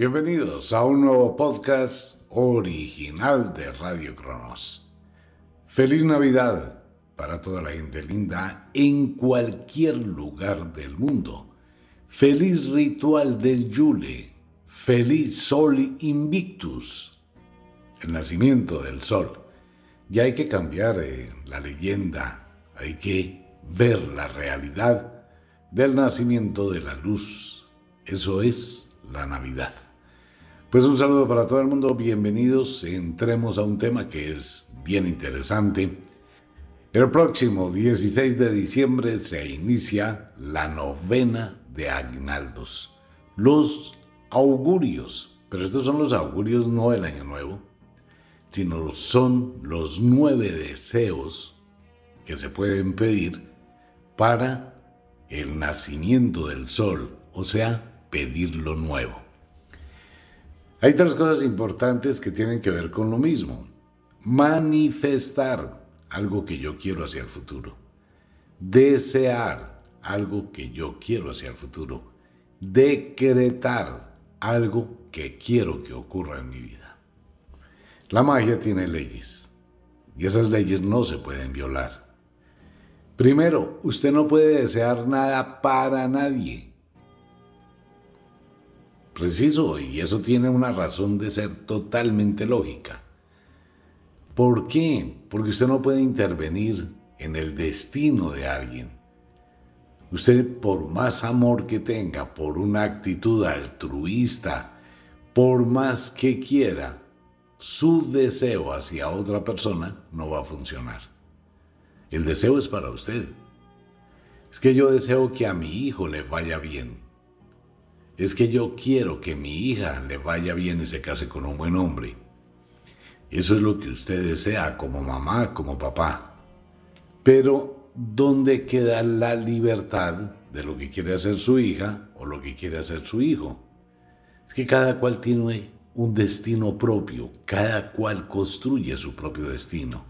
Bienvenidos a un nuevo podcast original de Radio Cronos. Feliz Navidad para toda la gente linda en cualquier lugar del mundo. Feliz ritual del Yule. Feliz Sol Invictus. El nacimiento del sol. Ya hay que cambiar eh, la leyenda. Hay que ver la realidad del nacimiento de la luz. Eso es la Navidad. Pues un saludo para todo el mundo, bienvenidos. Entremos a un tema que es bien interesante. El próximo 16 de diciembre se inicia la novena de aguinaldos, los augurios, pero estos son los augurios no del año nuevo, sino son los nueve deseos que se pueden pedir para el nacimiento del sol, o sea, pedir lo nuevo. Hay tres cosas importantes que tienen que ver con lo mismo. Manifestar algo que yo quiero hacia el futuro. Desear algo que yo quiero hacia el futuro. Decretar algo que quiero que ocurra en mi vida. La magia tiene leyes y esas leyes no se pueden violar. Primero, usted no puede desear nada para nadie preciso y eso tiene una razón de ser totalmente lógica. ¿Por qué? Porque usted no puede intervenir en el destino de alguien. Usted, por más amor que tenga, por una actitud altruista, por más que quiera, su deseo hacia otra persona no va a funcionar. El deseo es para usted. Es que yo deseo que a mi hijo le vaya bien es que yo quiero que mi hija le vaya bien y se case con un buen hombre. Eso es lo que usted desea como mamá, como papá. Pero, ¿dónde queda la libertad de lo que quiere hacer su hija o lo que quiere hacer su hijo? Es que cada cual tiene un destino propio, cada cual construye su propio destino.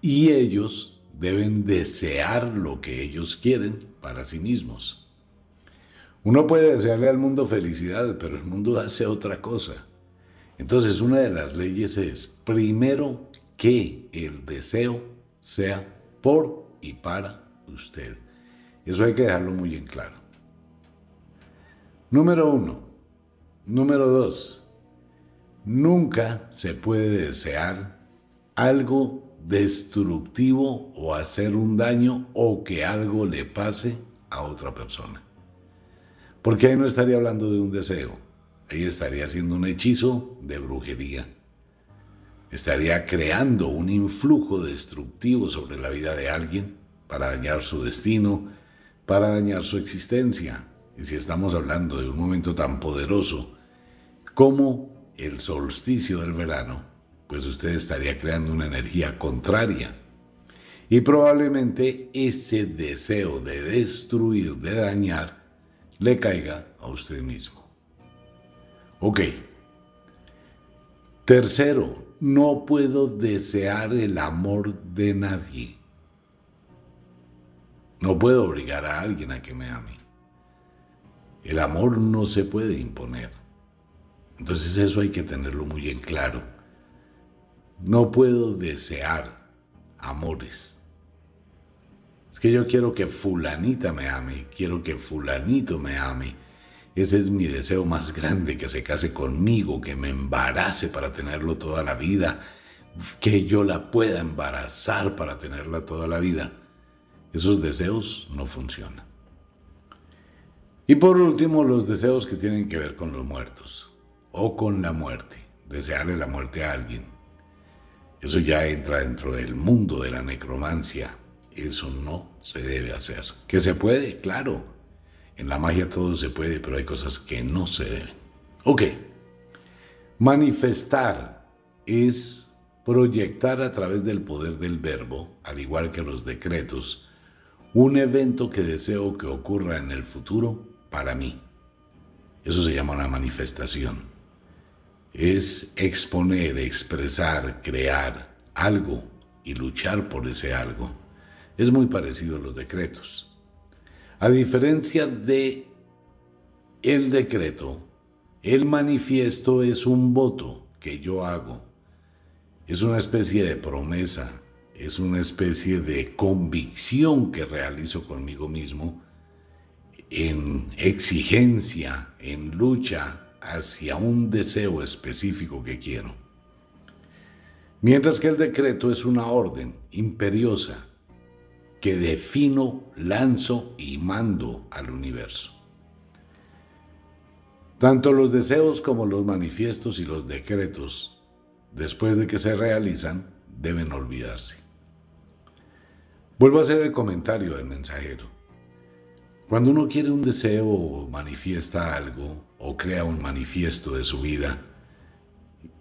Y ellos deben desear lo que ellos quieren para sí mismos. Uno puede desearle al mundo felicidad, pero el mundo hace otra cosa. Entonces, una de las leyes es, primero, que el deseo sea por y para usted. Eso hay que dejarlo muy en claro. Número uno. Número dos. Nunca se puede desear algo destructivo o hacer un daño o que algo le pase a otra persona. Porque ahí no estaría hablando de un deseo, ahí estaría haciendo un hechizo de brujería. Estaría creando un influjo destructivo sobre la vida de alguien para dañar su destino, para dañar su existencia. Y si estamos hablando de un momento tan poderoso como el solsticio del verano, pues usted estaría creando una energía contraria. Y probablemente ese deseo de destruir, de dañar, le caiga a usted mismo. Ok. Tercero, no puedo desear el amor de nadie. No puedo obligar a alguien a que me ame. El amor no se puede imponer. Entonces eso hay que tenerlo muy en claro. No puedo desear amores es que yo quiero que fulanita me ame, quiero que fulanito me ame. Ese es mi deseo más grande, que se case conmigo, que me embarace para tenerlo toda la vida, que yo la pueda embarazar para tenerla toda la vida. Esos deseos no funcionan. Y por último, los deseos que tienen que ver con los muertos o con la muerte, desearle la muerte a alguien. Eso ya entra dentro del mundo de la necromancia, eso no se debe hacer. ¿Que se puede? Claro. En la magia todo se puede, pero hay cosas que no se deben. Ok. Manifestar es proyectar a través del poder del verbo, al igual que los decretos, un evento que deseo que ocurra en el futuro para mí. Eso se llama una manifestación. Es exponer, expresar, crear algo y luchar por ese algo es muy parecido a los decretos. A diferencia de el decreto, El manifiesto es un voto que yo hago. Es una especie de promesa, es una especie de convicción que realizo conmigo mismo en exigencia, en lucha hacia un deseo específico que quiero. Mientras que el decreto es una orden imperiosa que defino, lanzo y mando al universo. Tanto los deseos como los manifiestos y los decretos, después de que se realizan, deben olvidarse. Vuelvo a hacer el comentario del mensajero. Cuando uno quiere un deseo o manifiesta algo o crea un manifiesto de su vida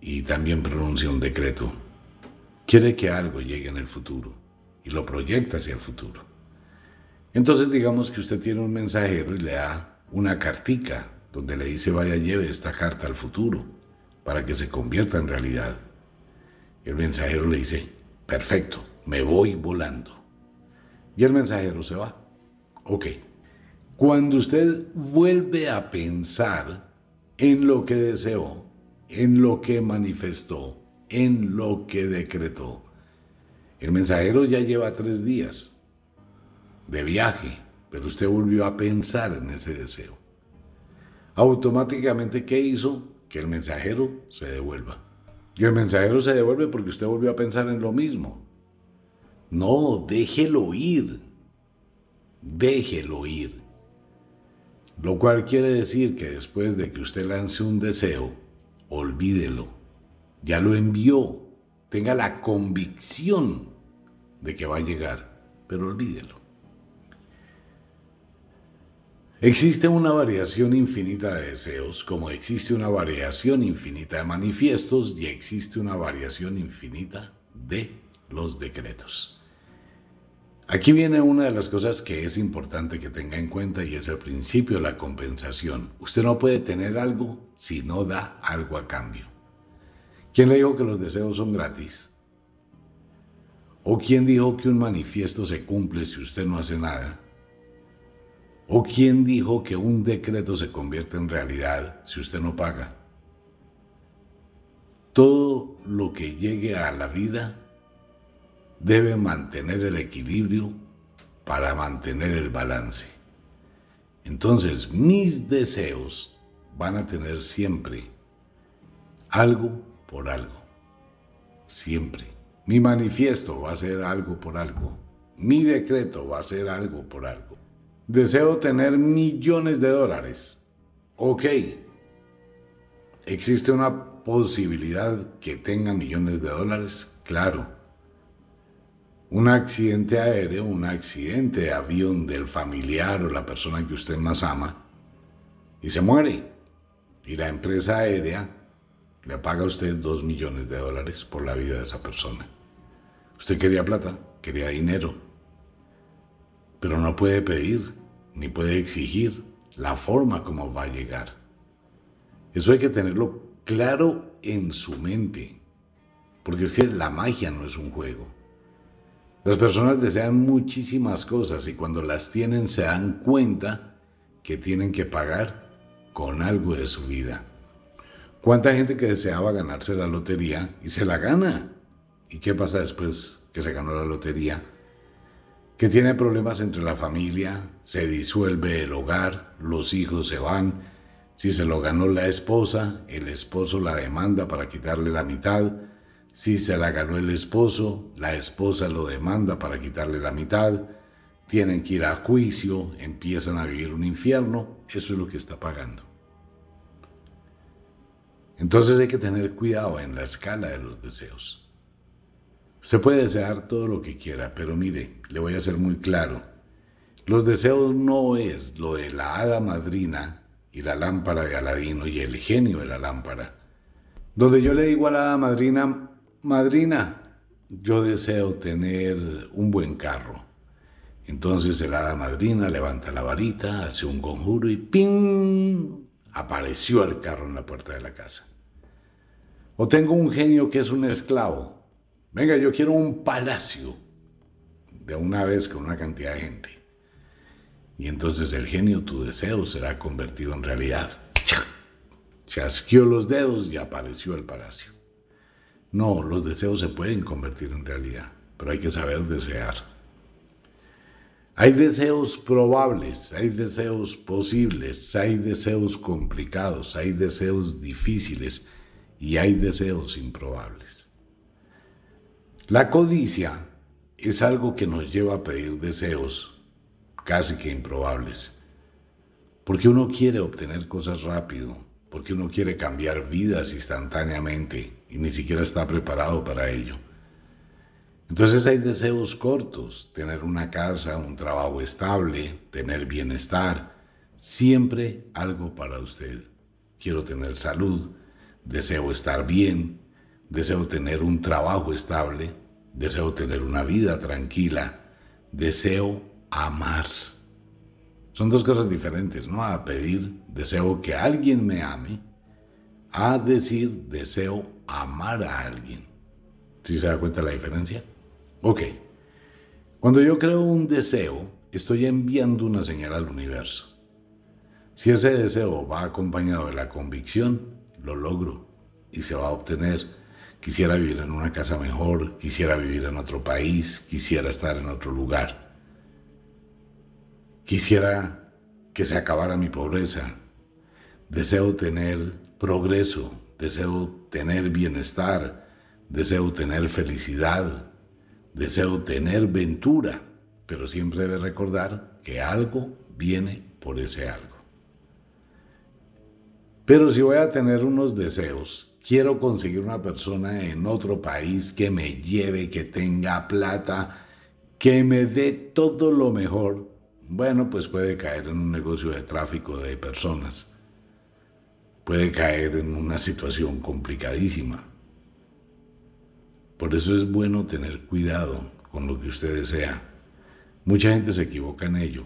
y también pronuncia un decreto, quiere que algo llegue en el futuro y lo proyecta hacia el futuro. Entonces digamos que usted tiene un mensajero y le da una cartica donde le dice vaya lleve esta carta al futuro para que se convierta en realidad. Y el mensajero le dice, perfecto, me voy volando. Y el mensajero se va. Ok. Cuando usted vuelve a pensar en lo que deseó, en lo que manifestó, en lo que decretó, el mensajero ya lleva tres días de viaje, pero usted volvió a pensar en ese deseo. Automáticamente, ¿qué hizo? Que el mensajero se devuelva. Y el mensajero se devuelve porque usted volvió a pensar en lo mismo. No, déjelo ir. Déjelo ir. Lo cual quiere decir que después de que usted lance un deseo, olvídelo. Ya lo envió. Tenga la convicción de que va a llegar, pero olvídelo. Existe una variación infinita de deseos, como existe una variación infinita de manifiestos y existe una variación infinita de los decretos. Aquí viene una de las cosas que es importante que tenga en cuenta y es el principio de la compensación. Usted no puede tener algo si no da algo a cambio. ¿Quién le dijo que los deseos son gratis? ¿O quién dijo que un manifiesto se cumple si usted no hace nada? ¿O quién dijo que un decreto se convierte en realidad si usted no paga? Todo lo que llegue a la vida debe mantener el equilibrio para mantener el balance. Entonces mis deseos van a tener siempre algo por algo. Siempre. Mi manifiesto va a ser algo por algo. Mi decreto va a ser algo por algo. Deseo tener millones de dólares. Ok. ¿Existe una posibilidad que tenga millones de dólares? Claro un accidente aéreo, un accidente de avión del familiar o la persona que usted más ama y se muere. Y la empresa aérea le paga usted dos millones de dólares por la vida de esa persona. Usted quería plata, quería dinero, pero no puede pedir ni puede exigir la forma como va a llegar. Eso hay que tenerlo claro en su mente, porque es que la magia no es un juego. Las personas desean muchísimas cosas y cuando las tienen se dan cuenta que tienen que pagar con algo de su vida. ¿Cuánta gente que deseaba ganarse la lotería y se la gana? ¿Y qué pasa después que se ganó la lotería? Que tiene problemas entre la familia, se disuelve el hogar, los hijos se van. Si se lo ganó la esposa, el esposo la demanda para quitarle la mitad si se la ganó el esposo, la esposa lo demanda para quitarle la mitad, tienen que ir a juicio, empiezan a vivir un infierno, eso es lo que está pagando. Entonces hay que tener cuidado en la escala de los deseos. Se puede desear todo lo que quiera, pero mire, le voy a ser muy claro. Los deseos no es lo de la hada madrina y la lámpara de Aladino y el genio de la lámpara. Donde yo le digo a la hada madrina, madrina, yo deseo tener un buen carro. Entonces el hada madrina levanta la varita, hace un conjuro y ¡ping! Apareció el carro en la puerta de la casa. O tengo un genio que es un esclavo. Venga, yo quiero un palacio de una vez con una cantidad de gente. Y entonces el genio, tu deseo será convertido en realidad. chasqueó los dedos y apareció el palacio. No, los deseos se pueden convertir en realidad, pero hay que saber desear. Hay deseos probables, hay deseos posibles, hay deseos complicados, hay deseos difíciles y hay deseos improbables. La codicia es algo que nos lleva a pedir deseos casi que improbables, porque uno quiere obtener cosas rápido, porque uno quiere cambiar vidas instantáneamente y ni siquiera está preparado para ello. Entonces hay deseos cortos, tener una casa, un trabajo estable, tener bienestar, siempre algo para usted. Quiero tener salud, deseo estar bien, deseo tener un trabajo estable, deseo tener una vida tranquila, deseo amar. Son dos cosas diferentes, ¿no? A pedir, deseo que alguien me ame, a decir, deseo amar a alguien. ¿Sí se da cuenta la diferencia? Ok. Cuando yo creo un deseo, estoy enviando una señal al universo. Si ese deseo va acompañado de la convicción, lo logro y se va a obtener. Quisiera vivir en una casa mejor, quisiera vivir en otro país, quisiera estar en otro lugar. Quisiera que se acabara mi pobreza. Deseo tener progreso, deseo tener bienestar, deseo tener felicidad, Deseo tener ventura, pero siempre debe recordar que algo viene por ese algo. Pero si voy a tener unos deseos, quiero conseguir una persona en otro país que me lleve, que tenga plata, que me dé todo lo mejor, bueno, pues puede caer en un negocio de tráfico de personas. Puede caer en una situación complicadísima. Por eso es bueno tener cuidado con lo que usted desea. Mucha gente se equivoca en ello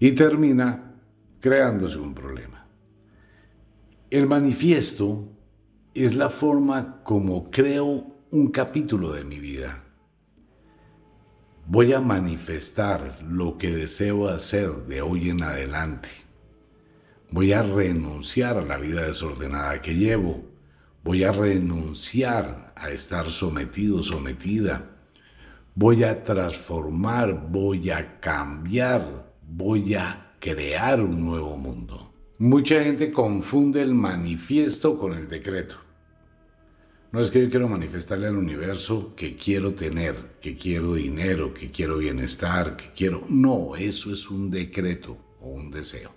y termina creándose un problema. El manifiesto es la forma como creo un capítulo de mi vida. Voy a manifestar lo que deseo hacer de hoy en adelante. Voy a renunciar a la vida desordenada que llevo Voy a renunciar a estar sometido, sometida. Voy a transformar, voy a cambiar, voy a crear un nuevo mundo. Mucha gente confunde el manifiesto con el decreto. No es que yo quiero manifestarle al universo que quiero tener, que quiero dinero, que quiero bienestar, que quiero... No, eso es un decreto o un deseo.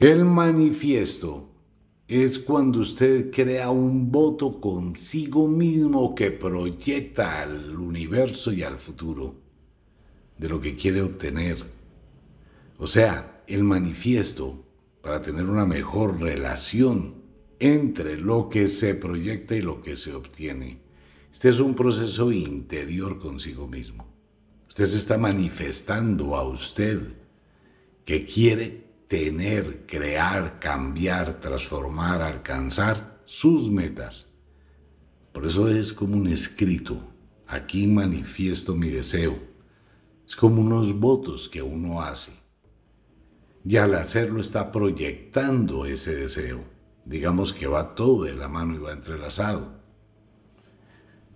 El manifiesto es cuando usted crea un voto consigo mismo que proyecta al universo y al futuro de lo que quiere obtener. O sea, el manifiesto para tener una mejor relación entre lo que se proyecta y lo que se obtiene. Este es un proceso interior consigo mismo. Usted se está manifestando a usted que quiere tener, crear, cambiar, transformar, alcanzar sus metas. Por eso es como un escrito. Aquí manifiesto mi deseo. Es como unos votos que uno hace. Y al hacerlo está proyectando ese deseo. Digamos que va todo de la mano y va entrelazado.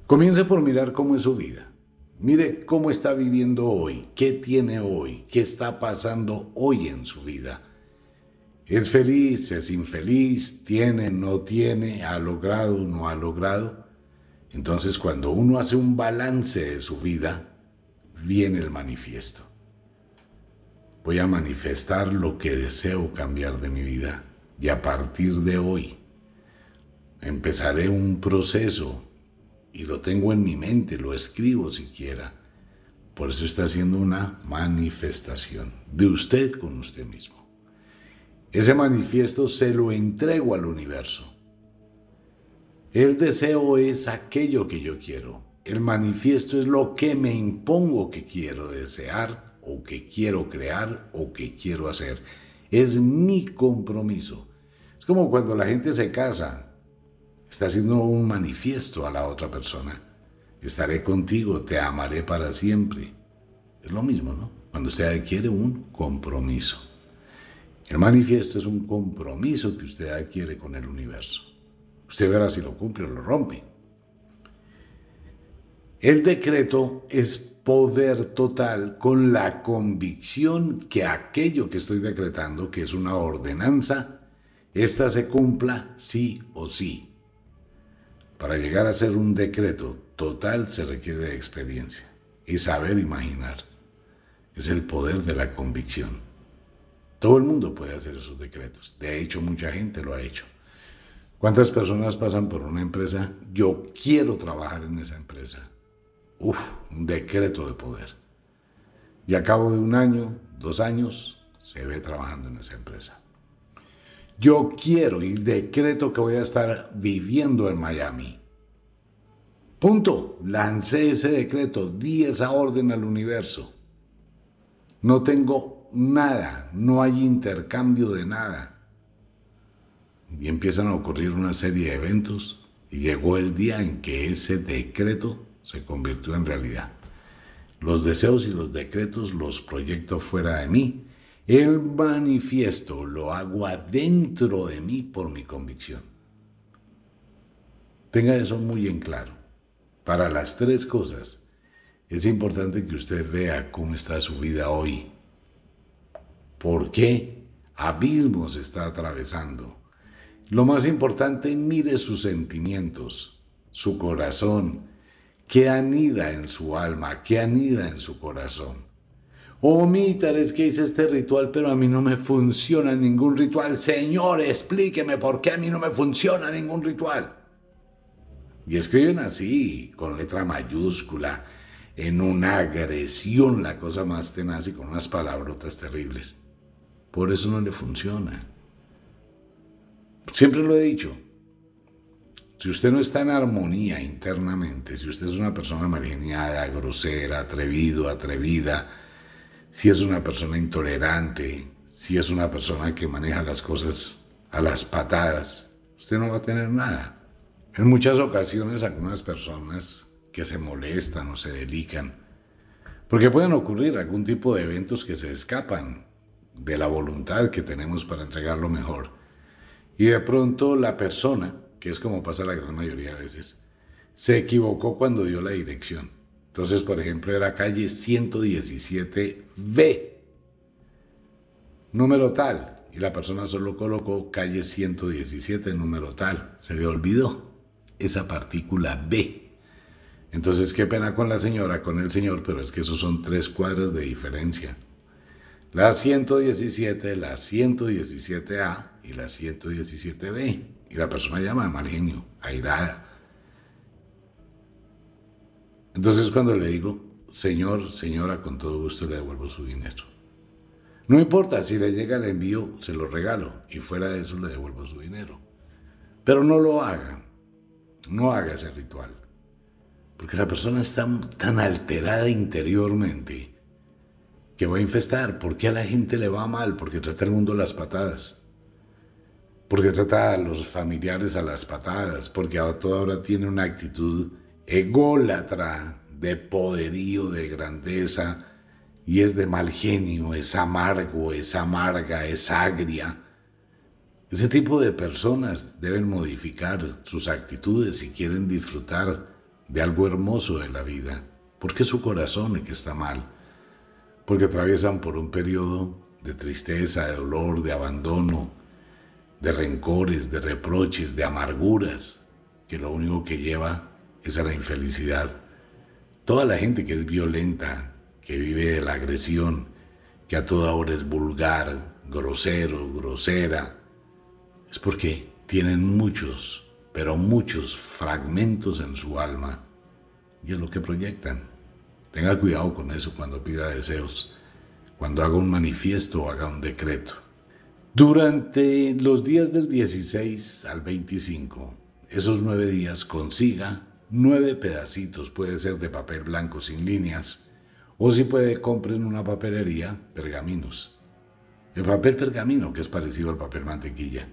Comience por mirar cómo es su vida. Mire cómo está viviendo hoy, qué tiene hoy, qué está pasando hoy en su vida. ¿Es feliz? ¿Es infeliz? ¿Tiene? ¿No tiene? ¿Ha logrado? ¿No ha logrado? Entonces cuando uno hace un balance de su vida, viene el manifiesto. Voy a manifestar lo que deseo cambiar de mi vida y a partir de hoy empezaré un proceso y lo tengo en mi mente, lo escribo siquiera. Por eso está haciendo una manifestación de usted con usted mismo. Ese manifiesto se lo entrego al universo. El deseo es aquello que yo quiero. El manifiesto es lo que me impongo que quiero desear o que quiero crear o que quiero hacer. Es mi compromiso. Es como cuando la gente se casa Está haciendo un manifiesto a la otra persona. Estaré contigo, te amaré para siempre. Es lo mismo, ¿no? Cuando usted adquiere un compromiso. El manifiesto es un compromiso que usted adquiere con el universo. Usted verá si lo cumple o lo rompe. El decreto es poder total con la convicción que aquello que estoy decretando, que es una ordenanza, ésta se cumpla sí o sí. Para llegar a ser un decreto total se requiere experiencia y saber imaginar. Es el poder de la convicción. Todo el mundo puede hacer esos decretos. De hecho, mucha gente lo ha hecho. ¿Cuántas personas pasan por una empresa? Yo quiero trabajar en esa empresa. Uf, un decreto de poder. Y a cabo de un año, dos años, se ve trabajando en esa empresa. Yo quiero y decreto que voy a estar viviendo en Miami. Punto. Lancé ese decreto, di esa orden al universo. No tengo nada, no hay intercambio de nada. Y empiezan a ocurrir una serie de eventos y llegó el día en que ese decreto se convirtió en realidad. Los deseos y los decretos los proyecto fuera de mí el manifiesto lo hago adentro de mí por mi convicción. Tenga eso muy en claro. Para las tres cosas, es importante que usted vea cómo está su vida hoy. ¿Por qué abismos está atravesando? Lo más importante, mire sus sentimientos, su corazón, qué anida en su alma, qué anida en su corazón. Oh, es que hice este ritual, pero a mí no me funciona ningún ritual. Señor, explíqueme por qué a mí no me funciona ningún ritual. Y escriben así, con letra mayúscula, en una agresión, la cosa más tenaz y con unas palabrotas terribles. Por eso no le funciona. Siempre lo he dicho. Si usted no está en armonía internamente, si usted es una persona marginada, grosera, atrevido, atrevida, si es una persona intolerante, si es una persona que maneja las cosas a las patadas, usted no va a tener nada. En muchas ocasiones algunas personas que se molestan o se delican, porque pueden ocurrir algún tipo de eventos que se escapan de la voluntad que tenemos para entregar lo mejor. Y de pronto la persona, que es como pasa la gran mayoría de veces, se equivocó cuando dio la dirección. Entonces, por ejemplo, era calle 117B, número tal, y la persona solo colocó calle 117, número tal. Se le olvidó esa partícula B. Entonces, qué pena con la señora, con el señor, pero es que esos son tres cuadras de diferencia. La 117, la 117A y la 117B. Y la persona llama de mal genio, airada. Entonces cuando le digo, Señor, señora, con todo gusto le devuelvo su dinero. No importa, si le llega el envío, se lo regalo y fuera de eso le devuelvo su dinero. Pero no lo haga, no haga ese ritual. Porque la persona está tan alterada interiormente que va a infestar. ¿Por qué a la gente le va mal? Porque trata el mundo las patadas. Porque trata a los familiares a las patadas. Porque a toda hora tiene una actitud ególatra, de poderío, de grandeza, y es de mal genio, es amargo, es amarga, es agria. Ese tipo de personas deben modificar sus actitudes si quieren disfrutar de algo hermoso de la vida, porque es su corazón que está mal, porque atraviesan por un periodo de tristeza, de dolor, de abandono, de rencores, de reproches, de amarguras, que lo único que lleva es a la infelicidad. Toda la gente que es violenta, que vive de la agresión, que a toda hora es vulgar, grosero, grosera, es porque tienen muchos, pero muchos fragmentos en su alma y es lo que proyectan. Tenga cuidado con eso cuando pida deseos, cuando haga un manifiesto o haga un decreto. Durante los días del 16 al 25, esos nueve días consiga nueve pedacitos, puede ser de papel blanco sin líneas, o si puede, compren en una papelería pergaminos. El papel pergamino, que es parecido al papel mantequilla.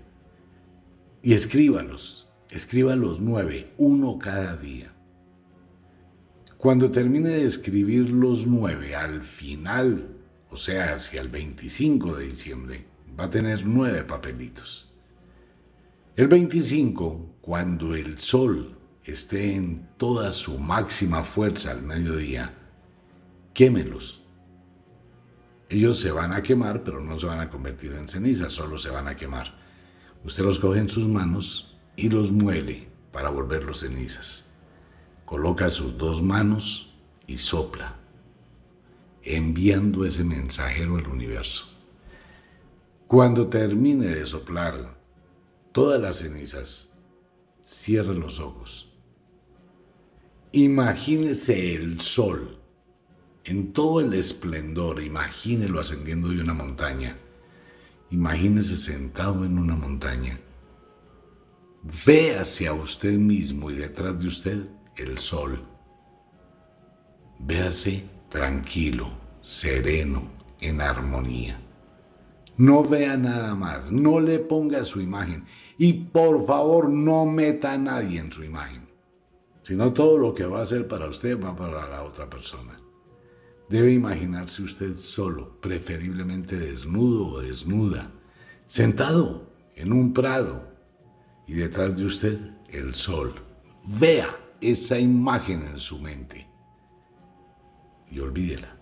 Y escríbalos, escriba los nueve, uno cada día. Cuando termine de escribir los nueve, al final, o sea, hacia el 25 de diciembre, va a tener nueve papelitos. El 25, cuando el sol esté en toda su máxima fuerza al mediodía, quémelos. Ellos se van a quemar, pero no se van a convertir en ceniza, solo se van a quemar. Usted los coge en sus manos y los muele para volverlos cenizas. Coloca sus dos manos y sopla, enviando ese mensajero al universo. Cuando termine de soplar todas las cenizas, cierre los ojos. Imagínese el sol en todo el esplendor, imagínelo ascendiendo de una montaña. Imagínese sentado en una montaña. Ve hacia usted mismo y detrás de usted el sol. Véase tranquilo, sereno, en armonía. No vea nada más, no le ponga su imagen y por favor no meta a nadie en su imagen, sino todo lo que va a hacer para usted va para la otra persona. Debe imaginarse usted solo, preferiblemente desnudo o desnuda, sentado en un prado y detrás de usted el sol. Vea esa imagen en su mente y olvídela.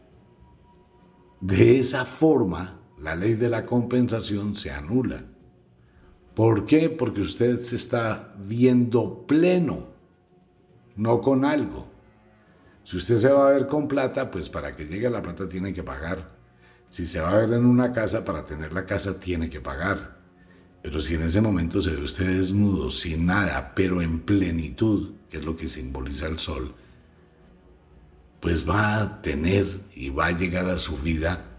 De esa forma, la ley de la compensación se anula. ¿Por qué? Porque usted se está viendo pleno, no con algo. Si usted se va a ver con plata, pues para que llegue la plata tiene que pagar. Si se va a ver en una casa, para tener la casa tiene que pagar. Pero si en ese momento se ve usted desnudo, sin nada, pero en plenitud, que es lo que simboliza el sol, pues va a tener y va a llegar a su vida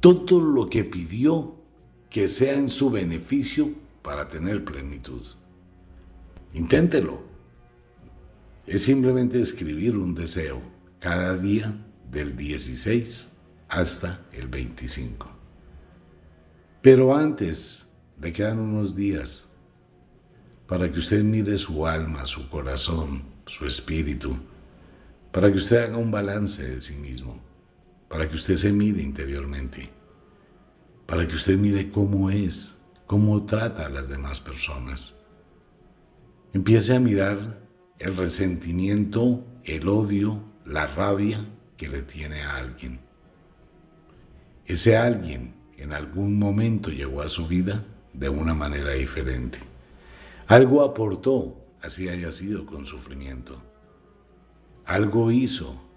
todo lo que pidió que sea en su beneficio para tener plenitud. Inténtelo. Es simplemente escribir un deseo cada día del 16 hasta el 25. Pero antes le quedan unos días para que usted mire su alma, su corazón, su espíritu, para que usted haga un balance de sí mismo, para que usted se mire interiormente, para que usted mire cómo es, cómo trata a las demás personas. Empiece a mirar el resentimiento, el odio, la rabia que le tiene a alguien. Ese alguien en algún momento llegó a su vida de una manera diferente. Algo aportó, así haya sido con sufrimiento. Algo hizo,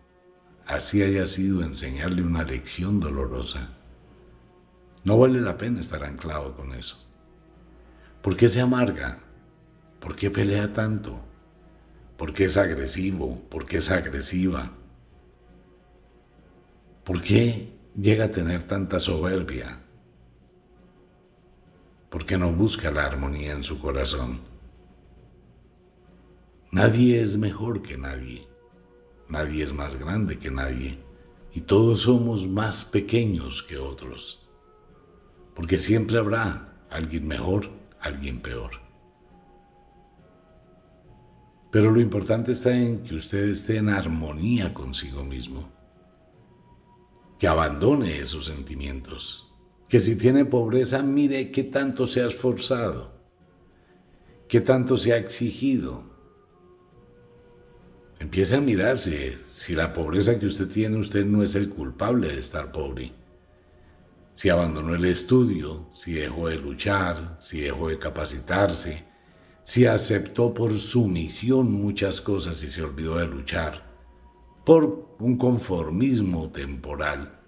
así haya sido enseñarle una lección dolorosa. No vale la pena estar anclado con eso. ¿Por qué se amarga? ¿Por qué pelea tanto? ¿Por qué es agresivo? ¿Por qué es agresiva? ¿Por qué llega a tener tanta soberbia? ¿Por qué no busca la armonía en su corazón? Nadie es mejor que nadie. Nadie es más grande que nadie. Y todos somos más pequeños que otros. Porque siempre habrá alguien mejor, alguien peor. Pero lo importante está en que usted esté en armonía consigo mismo. Que abandone esos sentimientos. Que si tiene pobreza, mire qué tanto se ha esforzado. Qué tanto se ha exigido. Empiece a mirarse si la pobreza que usted tiene, usted no es el culpable de estar pobre. Si abandonó el estudio, si dejó de luchar, si dejó de capacitarse, si aceptó por sumisión muchas cosas y se olvidó de luchar, por un conformismo temporal,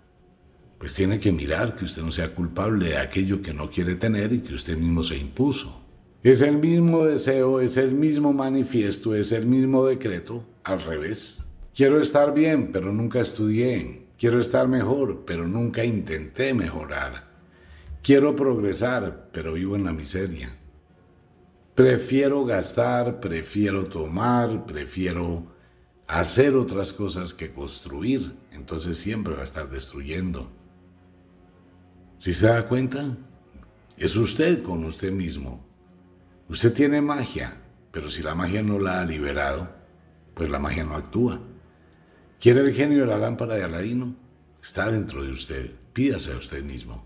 pues tiene que mirar que usted no sea culpable de aquello que no quiere tener y que usted mismo se impuso. Es el mismo deseo, es el mismo manifiesto, es el mismo decreto, al revés. Quiero estar bien, pero nunca estudié. Quiero estar mejor, pero nunca intenté mejorar. Quiero progresar, pero vivo en la miseria. Prefiero gastar, prefiero tomar, prefiero hacer otras cosas que construir. Entonces siempre va a estar destruyendo. Si se da cuenta, es usted con usted mismo. Usted tiene magia, pero si la magia no la ha liberado, pues la magia no actúa. ¿Quiere el genio de la lámpara de Aladino? Está dentro de usted. Pídase a usted mismo.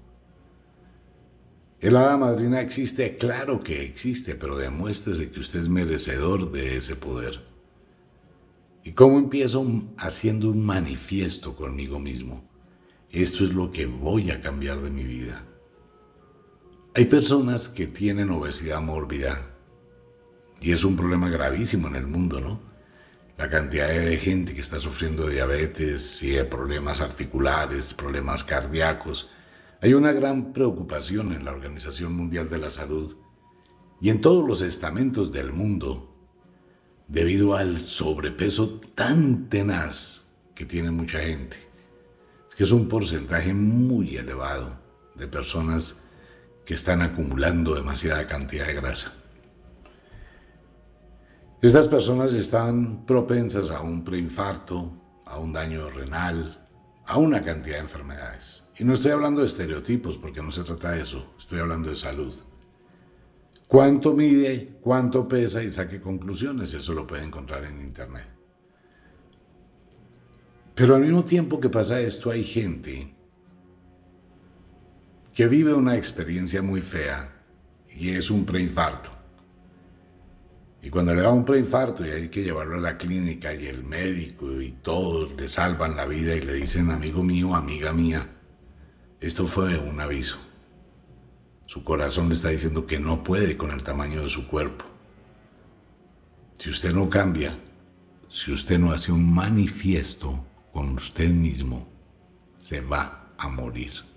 ¿El hada madrina existe? Claro que existe, pero demuéstrese que usted es merecedor de ese poder. ¿Y cómo empiezo? Haciendo un manifiesto conmigo mismo. Esto es lo que voy a cambiar de mi vida. Hay personas que tienen obesidad mórbida y es un problema gravísimo en el mundo, ¿no? La cantidad de gente que está sufriendo diabetes y problemas articulares, problemas cardíacos. Hay una gran preocupación en la Organización Mundial de la Salud y en todos los estamentos del mundo debido al sobrepeso tan tenaz que tiene mucha gente. Que es un porcentaje muy elevado de personas que están acumulando demasiada cantidad de grasa. Estas personas están propensas a un preinfarto, a un daño renal, a una cantidad de enfermedades. Y no estoy hablando de estereotipos porque no se trata de eso, estoy hablando de salud. ¿Cuánto mide? ¿Cuánto pesa? Y saque conclusiones, eso lo puede encontrar en internet. Pero al mismo tiempo que pasa esto hay gente que vive una experiencia muy fea y es un preinfarto. Y cuando le da un preinfarto y hay que llevarlo a la clínica y el médico y todos le salvan la vida y le dicen, amigo mío, amiga mía, esto fue un aviso. Su corazón le está diciendo que no puede con el tamaño de su cuerpo. Si usted no cambia, si usted no hace un manifiesto con usted mismo, se va a morir.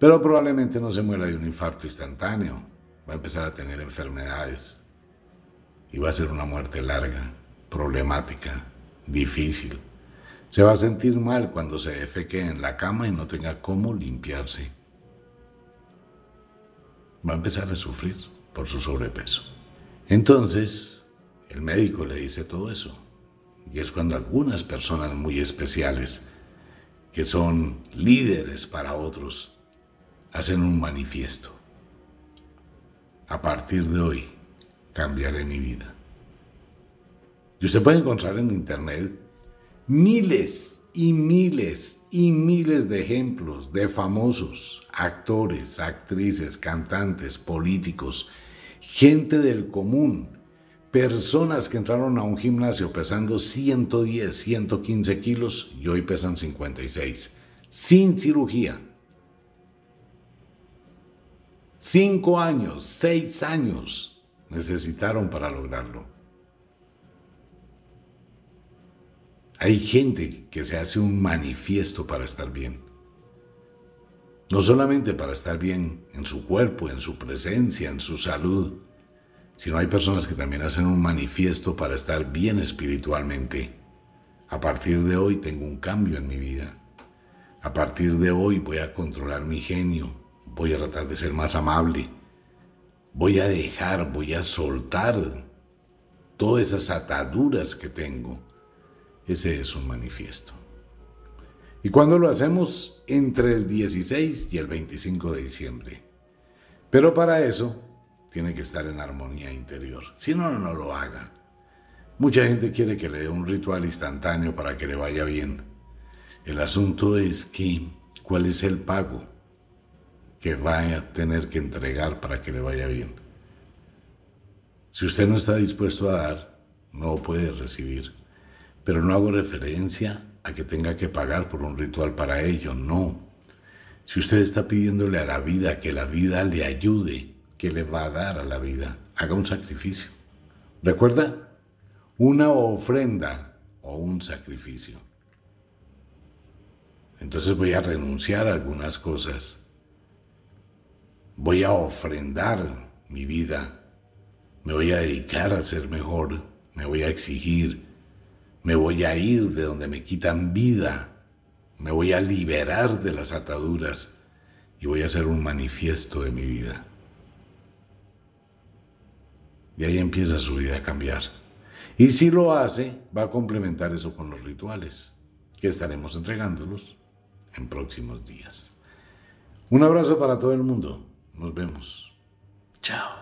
Pero probablemente no se muera de un infarto instantáneo. Va a empezar a tener enfermedades. Y va a ser una muerte larga, problemática, difícil. Se va a sentir mal cuando se defeque en la cama y no tenga cómo limpiarse. Va a empezar a sufrir por su sobrepeso. Entonces, el médico le dice todo eso. Y es cuando algunas personas muy especiales, que son líderes para otros, hacen un manifiesto. A partir de hoy cambiaré mi vida. Y usted puede encontrar en internet miles y miles y miles de ejemplos de famosos, actores, actrices, cantantes, políticos, gente del común, personas que entraron a un gimnasio pesando 110, 115 kilos y hoy pesan 56, sin cirugía Cinco años, seis años necesitaron para lograrlo. Hay gente que se hace un manifiesto para estar bien. No solamente para estar bien en su cuerpo, en su presencia, en su salud, sino hay personas que también hacen un manifiesto para estar bien espiritualmente. A partir de hoy tengo un cambio en mi vida. A partir de hoy voy a controlar mi genio, voy a tratar de ser más amable, voy a dejar, voy a soltar todas esas ataduras que tengo. Ese es un manifiesto. ¿Y cuando lo hacemos? Entre el 16 y el 25 de diciembre. Pero para eso tiene que estar en armonía interior. Si no, no lo haga. Mucha gente quiere que le dé un ritual instantáneo para que le vaya bien. El asunto es que, ¿cuál es el pago? Que va a tener que entregar para que le vaya bien. Si usted no está dispuesto a dar, no puede recibir. Pero no hago referencia a que tenga que pagar por un ritual para ello, no. Si usted está pidiéndole a la vida que la vida le ayude, que le va a dar a la vida, haga un sacrificio. ¿Recuerda? Una ofrenda o un sacrificio. Entonces voy a renunciar a algunas cosas voy a ofrendar mi vida, me voy a dedicar a ser mejor, me voy a exigir, me voy a ir de donde me quitan vida, me voy a liberar de las ataduras y voy a hacer un manifiesto de mi vida. Y ahí empieza su vida a cambiar. Y si lo hace, va a complementar eso con los rituales, que estaremos entregándolos en próximos días. Un abrazo para todo el mundo. Nos vemos. Chao.